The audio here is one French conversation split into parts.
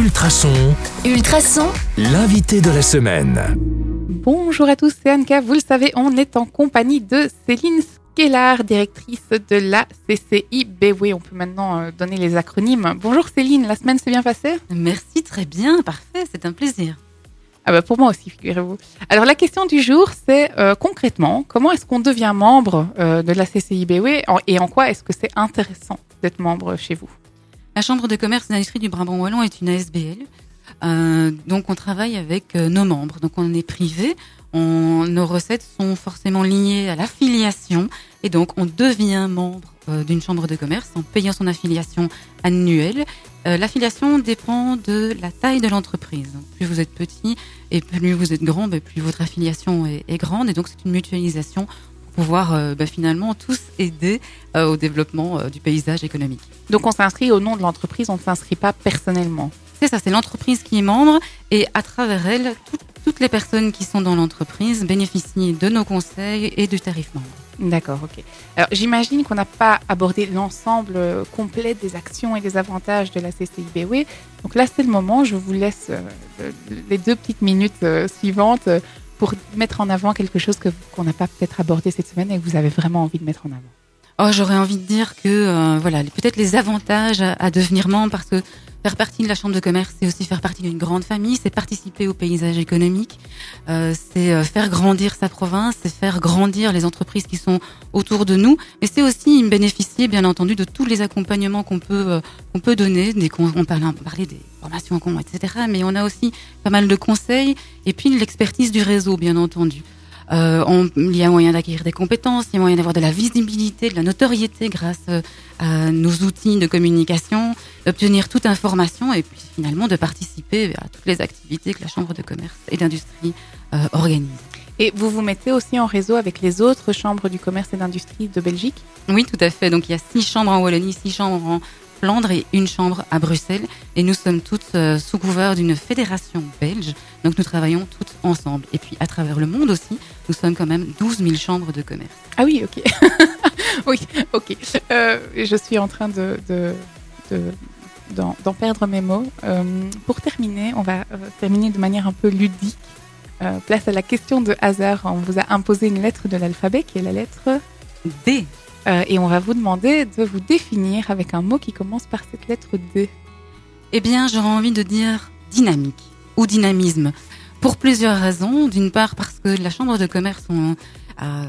Ultrason, Ultrason, l'invité de la semaine. Bonjour à tous, c'est Anka. Vous le savez, on est en compagnie de Céline Skellar, directrice de la CCI Oui, On peut maintenant euh, donner les acronymes. Bonjour Céline, la semaine s'est bien passée? Merci, très bien, parfait, c'est un plaisir. Ah bah pour moi aussi, figurez-vous. Alors la question du jour, c'est euh, concrètement, comment est-ce qu'on devient membre euh, de la CCI et en quoi est-ce que c'est intéressant d'être membre chez vous? La Chambre de commerce et d'industrie du Brabant Wallon est une ASBL. Euh, donc on travaille avec euh, nos membres. Donc on est privé, nos recettes sont forcément liées à l'affiliation et donc on devient membre euh, d'une chambre de commerce en payant son affiliation annuelle. L'affiliation dépend de la taille de l'entreprise. Plus vous êtes petit et plus vous êtes grand, ben, plus votre affiliation est, grande et donc c'est une mutualisation pouvoir euh, ben, finalement tous aider au développement du paysage économique. Donc on s'inscrit au nom de l'entreprise, on ne s'inscrit pas personnellement. C'est ça, c'est l'entreprise qui est membre et à travers elle, toutes les personnes qui sont dans l'entreprise bénéficient de nos conseils et du tarif membre. D'accord, ok. Alors j'imagine qu'on n'a pas abordé l'ensemble euh, complet des actions et des avantages de la CCIBW. Donc là, c'est le moment, je vous laisse euh, les deux petites minutes euh, suivantes pour mettre en avant quelque chose qu'on n'a pas peut-être abordé cette semaine et que vous avez vraiment envie de mettre en avant. Oh, j'aurais envie de dire que voilà, peut-être les avantages à, à, devenir membre parce que Faire partie de la chambre de commerce, c'est aussi faire partie d'une grande famille, c'est participer au paysage économique, euh, c'est euh, faire grandir sa province, c'est faire grandir les entreprises qui sont autour de nous, et c'est aussi bénéficier, bien entendu, de tous les accompagnements qu'on peut euh, qu'on peut donner. Qu'on on parlait, on parlait des formations etc. Mais on a aussi pas mal de conseils et puis l'expertise du réseau, bien entendu. Euh, on, il y a moyen d'acquérir des compétences, il y a moyen d'avoir de la visibilité, de la notoriété grâce euh, à nos outils de communication, d'obtenir toute information et puis finalement de participer à toutes les activités que la Chambre de commerce et d'industrie euh, organise. Et vous vous mettez aussi en réseau avec les autres chambres du commerce et d'industrie de Belgique? Oui, tout à fait. Donc il y a six chambres en Wallonie, six chambres en Flandre et une chambre à Bruxelles. Et nous sommes toutes euh, sous couvert d'une fédération belge. Donc nous travaillons toutes ensemble. Et puis à travers le monde aussi, nous sommes quand même 12 000 chambres de commerce. Ah oui, ok. oui, ok. Euh, je suis en train de, de, d'en, perdre mes mots. Euh, pour terminer, on va terminer de manière un peu ludique. place à la question de hasard. On vous a imposé une lettre de l'alphabet qui est la lettre D. Euh, et on va vous demander de vous définir avec un mot qui commence par cette lettre D. Eh bien, j'aurais envie de dire dynamique ou dynamisme. Pour plusieurs raisons. D'une part, parce que la Chambre de commerce a euh,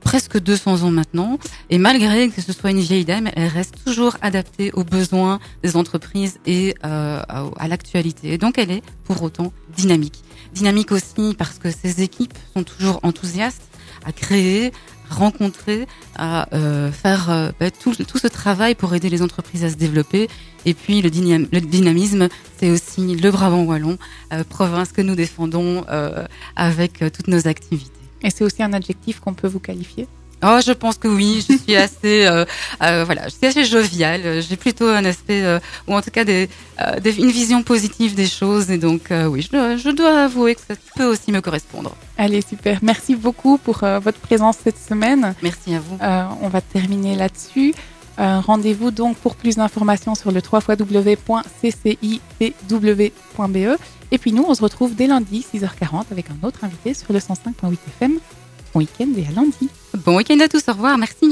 presque 200 ans maintenant. Et malgré que ce soit une vieille dame, elle reste toujours adaptée aux besoins des entreprises et euh, à l'actualité. Donc, elle est pour autant dynamique. Dynamique aussi parce que ses équipes sont toujours enthousiastes à créer, rencontrer, à euh, faire euh, bah, tout, tout, ce travail pour aider les entreprises à se développer. Et puis le, le dynamisme, c'est aussi le Brabant wallon, euh, province que nous défendons avec toutes nos activités. Et c'est aussi un adjectif qu'on peut vous qualifier? Oh, je pense que oui. Je suis assez, euh, euh, voilà, je suis assez joviale. J'ai plutôt un aspect, euh, ou en tout cas des, des, une vision positive des choses. Et donc, oui, je dois, je dois, avouer que ça peut aussi me correspondre. Allez, super. Merci beaucoup pour votre présence cette semaine. Merci à vous. on va terminer là-dessus. Rendez-vous donc pour plus d'informations sur le www.ccipw.be. Et puis nous, on se retrouve dès lundi 6h40 avec un autre invité sur le 105.8 FM. Bon week-end et à lundi. Bon week-end à tous, au revoir, merci.